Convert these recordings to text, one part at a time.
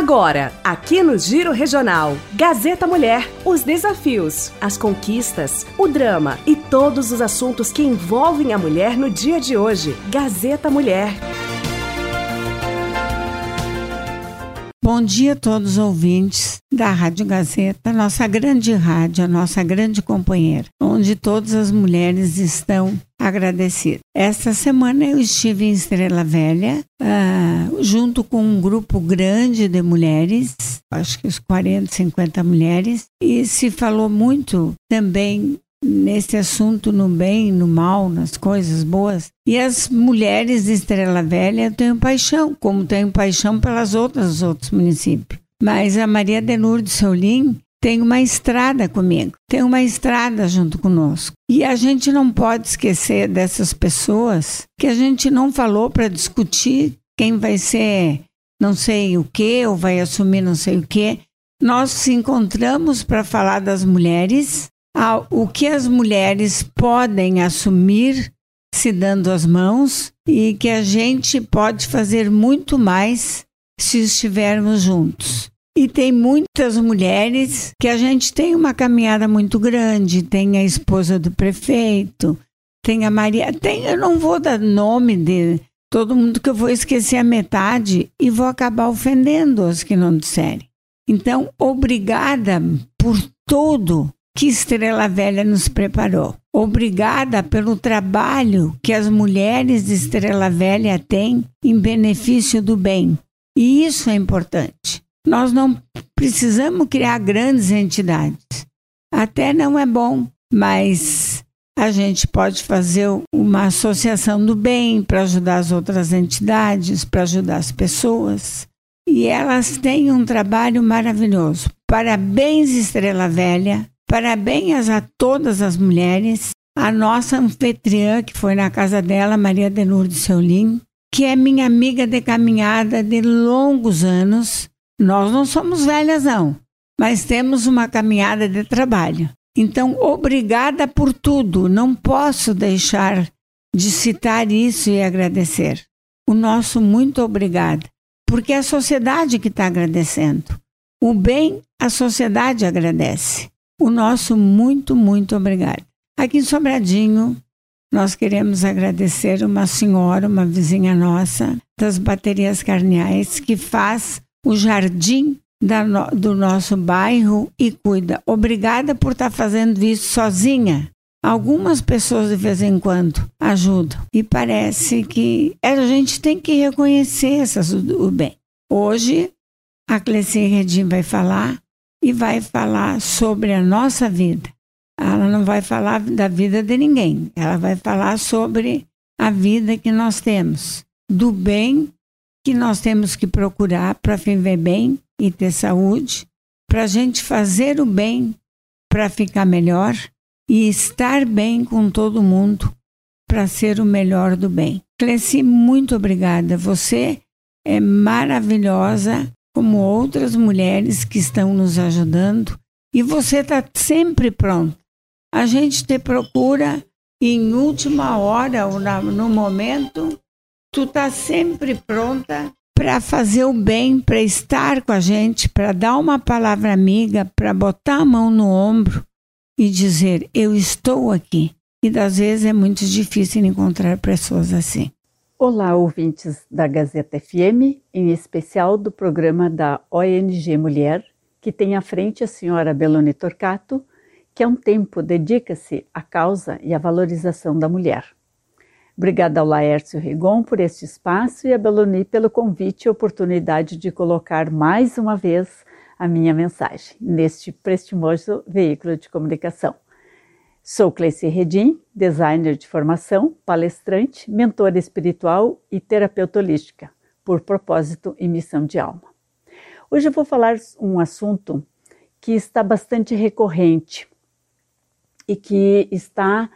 Agora, aqui no Giro Regional, Gazeta Mulher, os desafios, as conquistas, o drama e todos os assuntos que envolvem a mulher no dia de hoje. Gazeta Mulher. Bom dia a todos os ouvintes da Rádio Gazeta, nossa grande rádio, a nossa grande companheira, onde todas as mulheres estão agradecidas. Esta semana eu estive em Estrela Velha, uh, junto com um grupo grande de mulheres, acho que os 40, 50 mulheres, e se falou muito também nesse assunto no bem, no mal, nas coisas boas. E as mulheres de Estrela Velha têm paixão, como têm paixão pelas outras outros municípios. Mas a Maria de Lourdes Solim tem uma estrada comigo, tem uma estrada junto conosco. E a gente não pode esquecer dessas pessoas que a gente não falou para discutir quem vai ser não sei o que ou vai assumir não sei o que. Nós se encontramos para falar das mulheres o que as mulheres podem assumir se dando as mãos e que a gente pode fazer muito mais se estivermos juntos. E tem muitas mulheres que a gente tem uma caminhada muito grande, tem a esposa do prefeito, tem a Maria, tem, eu não vou dar nome de todo mundo que eu vou esquecer a metade e vou acabar ofendendo os que não disserem. Então, obrigada por todo que Estrela Velha nos preparou. Obrigada pelo trabalho que as mulheres de Estrela Velha têm em benefício do bem. E isso é importante. Nós não precisamos criar grandes entidades. Até não é bom, mas a gente pode fazer uma associação do bem para ajudar as outras entidades, para ajudar as pessoas. E elas têm um trabalho maravilhoso. Parabéns, Estrela Velha. Parabéns a todas as mulheres, a nossa anfitriã que foi na casa dela, Maria de Seulim, que é minha amiga de caminhada de longos anos. Nós não somos velhas, não, mas temos uma caminhada de trabalho. Então, obrigada por tudo. Não posso deixar de citar isso e agradecer. O nosso muito obrigada, porque é a sociedade que está agradecendo. O bem, a sociedade agradece o nosso muito, muito obrigado. Aqui em Sobradinho, nós queremos agradecer uma senhora, uma vizinha nossa, das baterias carneais, que faz o jardim no, do nosso bairro e cuida. Obrigada por estar tá fazendo isso sozinha. Algumas pessoas de vez em quando ajudam e parece que a gente tem que reconhecer essas, o bem. Hoje, a Cleci Redim vai falar e vai falar sobre a nossa vida. Ela não vai falar da vida de ninguém, ela vai falar sobre a vida que nós temos, do bem que nós temos que procurar para viver bem e ter saúde, para a gente fazer o bem para ficar melhor e estar bem com todo mundo para ser o melhor do bem. Cleci, muito obrigada. Você é maravilhosa como outras mulheres que estão nos ajudando, e você está sempre pronto. A gente te procura em última hora ou na, no momento, tu está sempre pronta para fazer o bem, para estar com a gente, para dar uma palavra amiga, para botar a mão no ombro e dizer: Eu estou aqui. E das vezes é muito difícil encontrar pessoas assim. Olá, ouvintes da Gazeta FM, em especial do programa da ONG Mulher, que tem à frente a senhora Beloni Torcato, que há um tempo dedica-se à causa e à valorização da mulher. Obrigada ao Laércio Rigon por este espaço e a Beloni pelo convite e oportunidade de colocar mais uma vez a minha mensagem neste prestimoso veículo de comunicação. Sou Cleice Redim, designer de formação, palestrante, mentora espiritual e terapeuta holística, por propósito e missão de alma. Hoje eu vou falar um assunto que está bastante recorrente e que está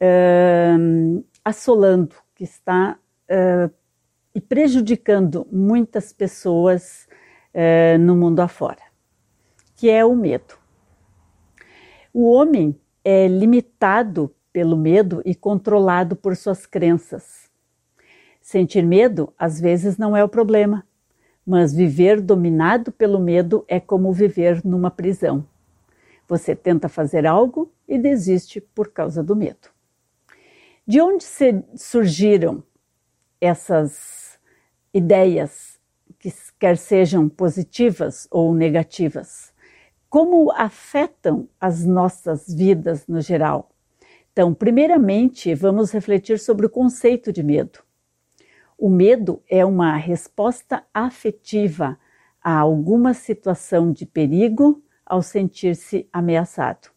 uh, assolando, que está uh, e prejudicando muitas pessoas uh, no mundo afora, que é o medo. O homem é limitado pelo medo e controlado por suas crenças. Sentir medo às vezes não é o problema, mas viver dominado pelo medo é como viver numa prisão. Você tenta fazer algo e desiste por causa do medo. De onde surgiram essas ideias, que quer sejam positivas ou negativas? Como afetam as nossas vidas no geral? Então, primeiramente, vamos refletir sobre o conceito de medo. O medo é uma resposta afetiva a alguma situação de perigo ao sentir-se ameaçado.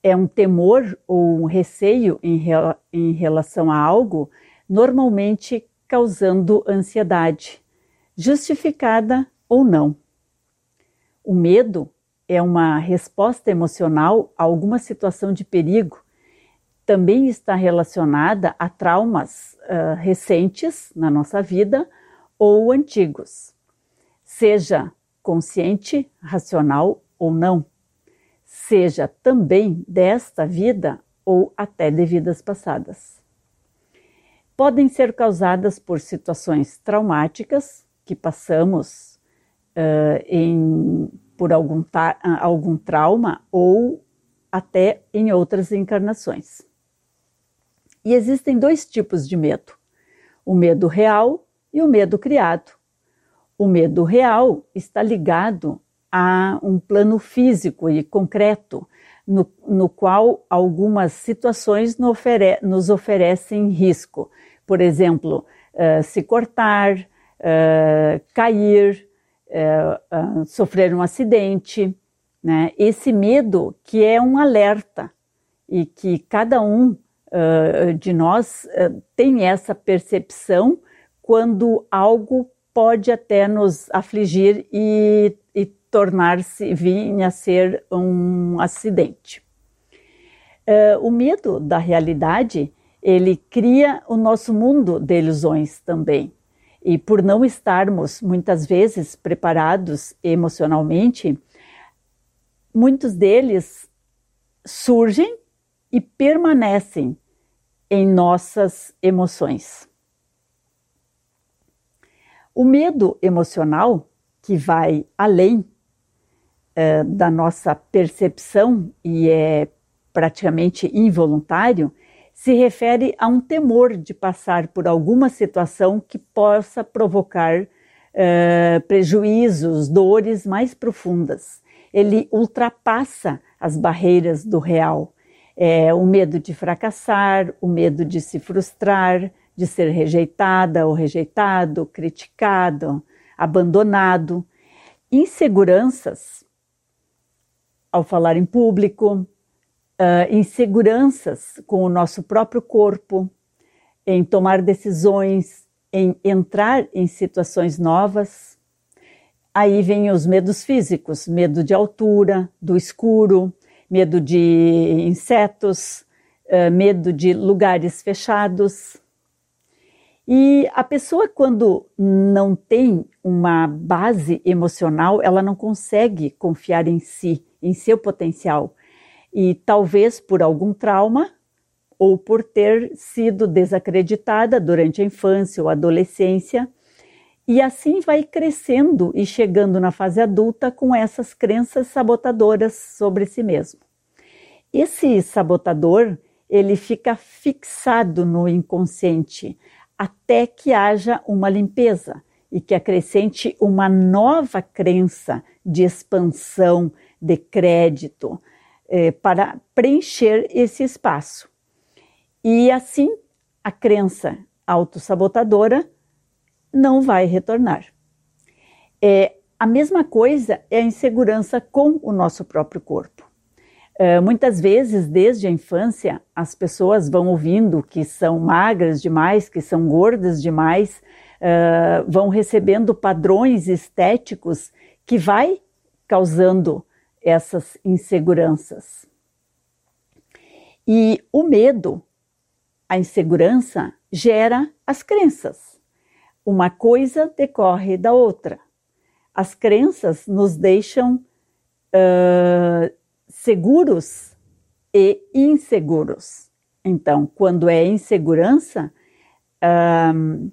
É um temor ou um receio em, em relação a algo, normalmente causando ansiedade, justificada ou não. O medo é uma resposta emocional a alguma situação de perigo também está relacionada a traumas uh, recentes na nossa vida ou antigos, seja consciente, racional ou não, seja também desta vida ou até de vidas passadas. Podem ser causadas por situações traumáticas que passamos uh, em, por algum, algum trauma ou até em outras encarnações. E existem dois tipos de medo: o medo real e o medo criado. O medo real está ligado a um plano físico e concreto, no, no qual algumas situações nos, ofere nos oferecem risco. Por exemplo, uh, se cortar, uh, cair, uh, sofrer um acidente. Né? Esse medo que é um alerta e que cada um de nós uh, tem essa percepção quando algo pode até nos afligir e, e tornar-se, vir a ser um acidente. Uh, o medo da realidade, ele cria o nosso mundo de ilusões também. E por não estarmos muitas vezes preparados emocionalmente, muitos deles surgem e permanecem em nossas emoções. O medo emocional, que vai além eh, da nossa percepção e é praticamente involuntário, se refere a um temor de passar por alguma situação que possa provocar eh, prejuízos, dores mais profundas. Ele ultrapassa as barreiras do real é, o medo de fracassar, o medo de se frustrar, de ser rejeitada ou rejeitado, criticado, abandonado, inseguranças ao falar em público, uh, inseguranças com o nosso próprio corpo, em tomar decisões, em entrar em situações novas. Aí vem os medos físicos, medo de altura, do escuro, medo de insetos, medo de lugares fechados. E a pessoa, quando não tem uma base emocional, ela não consegue confiar em si, em seu potencial. E talvez por algum trauma ou por ter sido desacreditada durante a infância ou adolescência, e assim vai crescendo e chegando na fase adulta com essas crenças sabotadoras sobre si mesmo. Esse sabotador, ele fica fixado no inconsciente até que haja uma limpeza e que acrescente uma nova crença de expansão, de crédito, eh, para preencher esse espaço. E assim, a crença autossabotadora não vai retornar. É, a mesma coisa é a insegurança com o nosso próprio corpo. Uh, muitas vezes, desde a infância, as pessoas vão ouvindo que são magras demais, que são gordas demais, uh, vão recebendo padrões estéticos que vai causando essas inseguranças. E o medo, a insegurança, gera as crenças. Uma coisa decorre da outra. As crenças nos deixam uh, seguros e inseguros. Então, quando é insegurança, um,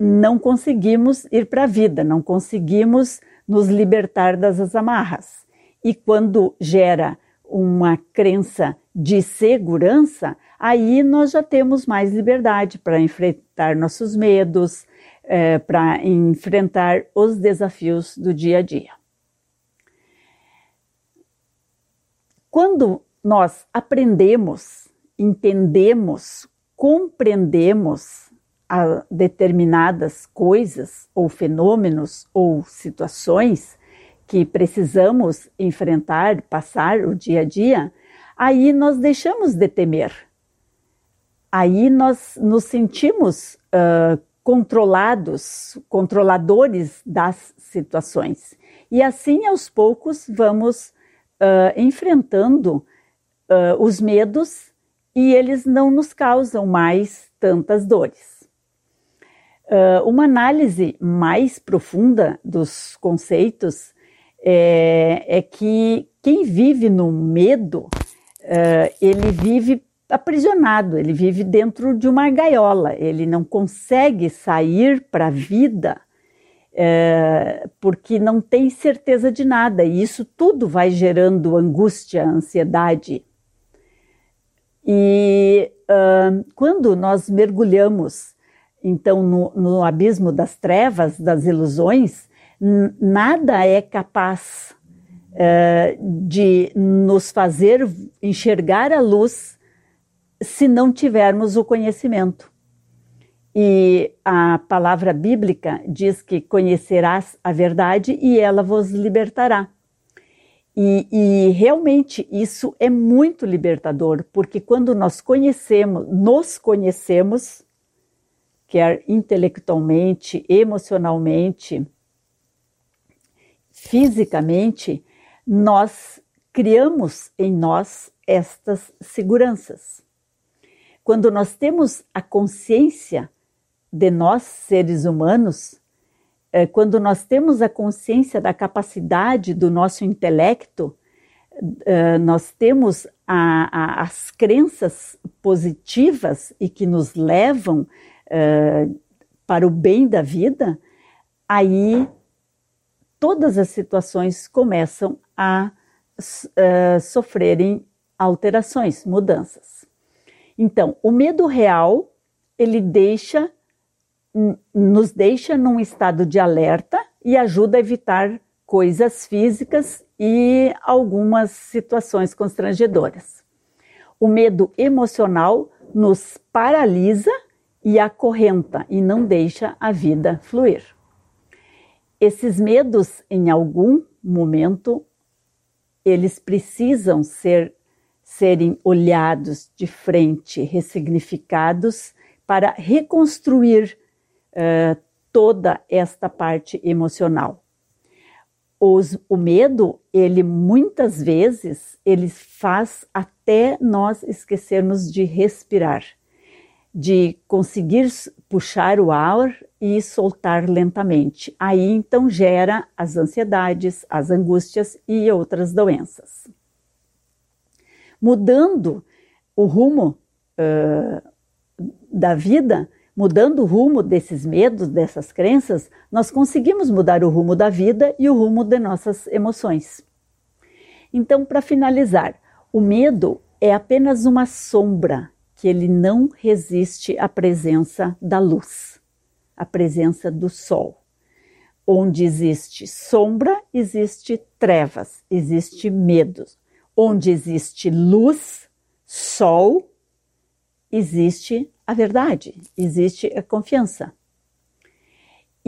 não conseguimos ir para a vida, não conseguimos nos libertar das amarras. E quando gera uma crença de segurança, aí nós já temos mais liberdade para enfrentar nossos medos, é, para enfrentar os desafios do dia a dia. Quando nós aprendemos, entendemos, compreendemos determinadas coisas ou fenômenos ou situações que precisamos enfrentar, passar o dia a dia, aí nós deixamos de temer. Aí nós nos sentimos uh, controlados, controladores das situações. E assim, aos poucos, vamos uh, enfrentando uh, os medos e eles não nos causam mais tantas dores. Uh, uma análise mais profunda dos conceitos é, é que quem vive no medo, ele vive aprisionado, ele vive dentro de uma gaiola, ele não consegue sair para a vida é, porque não tem certeza de nada, e isso tudo vai gerando angústia, ansiedade. E uh, quando nós mergulhamos, então, no, no abismo das trevas, das ilusões, nada é capaz uh, de nos fazer enxergar a luz se não tivermos o conhecimento. E a palavra bíblica diz que conhecerás a verdade e ela vos libertará. E, e, realmente isso é muito libertador, porque quando nós conhecemos, nos conhecemos, quer intelectualmente, emocionalmente, fisicamente, nós criamos em nós estas seguranças. Quando nós temos a consciência de nós, seres humanos, é, quando nós temos a consciência da capacidade do nosso intelecto, é, nós temos a, a, as crenças positivas e que nos levam é, para o bem da vida, aí todas as situações começam a sofrerem alterações, mudanças. Então, o medo real ele deixa nos deixa num estado de alerta e ajuda a evitar coisas físicas e algumas situações constrangedoras. O medo emocional nos paralisa e acorrenta e não deixa a vida fluir. Esses medos, em algum momento, eles precisam ser serem olhados de frente, ressignificados para reconstruir uh, toda esta parte emocional. Os, o medo, ele muitas vezes, ele faz até nós esquecermos de respirar, de conseguir puxar o ar e soltar lentamente. Aí então gera as ansiedades, as angústias e outras doenças. Mudando o rumo uh, da vida, Mudando o rumo desses medos, dessas crenças, nós conseguimos mudar o rumo da vida e o rumo de nossas emoções. Então, para finalizar, o medo é apenas uma sombra que ele não resiste à presença da luz, à presença do sol. Onde existe sombra, existe trevas, existe medo. Onde existe luz, sol, existe a verdade, existe a confiança.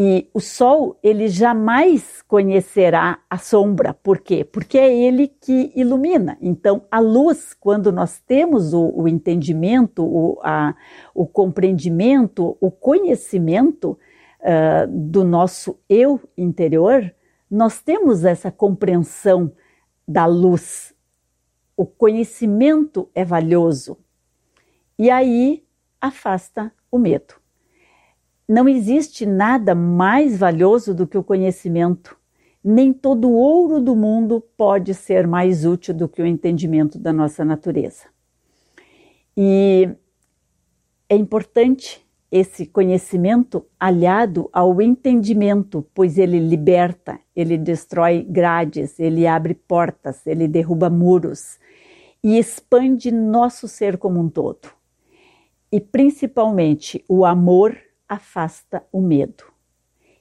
E o sol, ele jamais conhecerá a sombra. Por quê? Porque é ele que ilumina. Então, a luz, quando nós temos o, o entendimento, o, a, o compreendimento, o conhecimento uh, do nosso eu interior, nós temos essa compreensão da luz. O conhecimento é valioso. E aí afasta o medo. Não existe nada mais valioso do que o conhecimento. Nem todo o ouro do mundo pode ser mais útil do que o entendimento da nossa natureza. E é importante esse conhecimento aliado ao entendimento, pois ele liberta, ele destrói grades, ele abre portas, ele derruba muros e expande nosso ser como um todo. E principalmente o amor afasta o medo.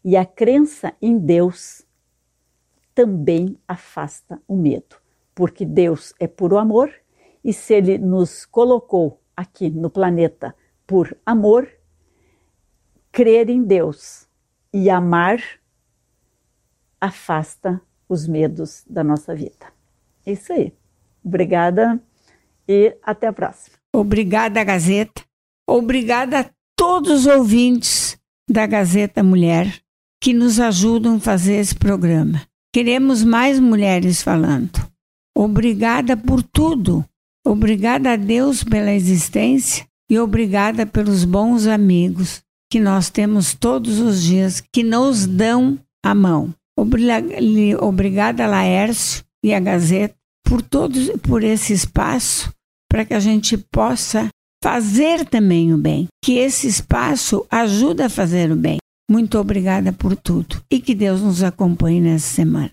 E a crença em Deus também afasta o medo, porque Deus é puro amor e se ele nos colocou aqui no planeta por amor, crer em Deus e amar afasta os medos da nossa vida. É isso aí. Obrigada e até a próxima. Obrigada, Gazeta. Obrigada a todos os ouvintes da Gazeta Mulher que nos ajudam a fazer esse programa. Queremos mais mulheres falando. Obrigada por tudo. Obrigada a Deus pela existência e obrigada pelos bons amigos que nós temos todos os dias que nos dão a mão. Obrigada, Laércio e a Gazeta por todos por esse espaço para que a gente possa fazer também o bem, que esse espaço ajuda a fazer o bem. Muito obrigada por tudo e que Deus nos acompanhe nessa semana.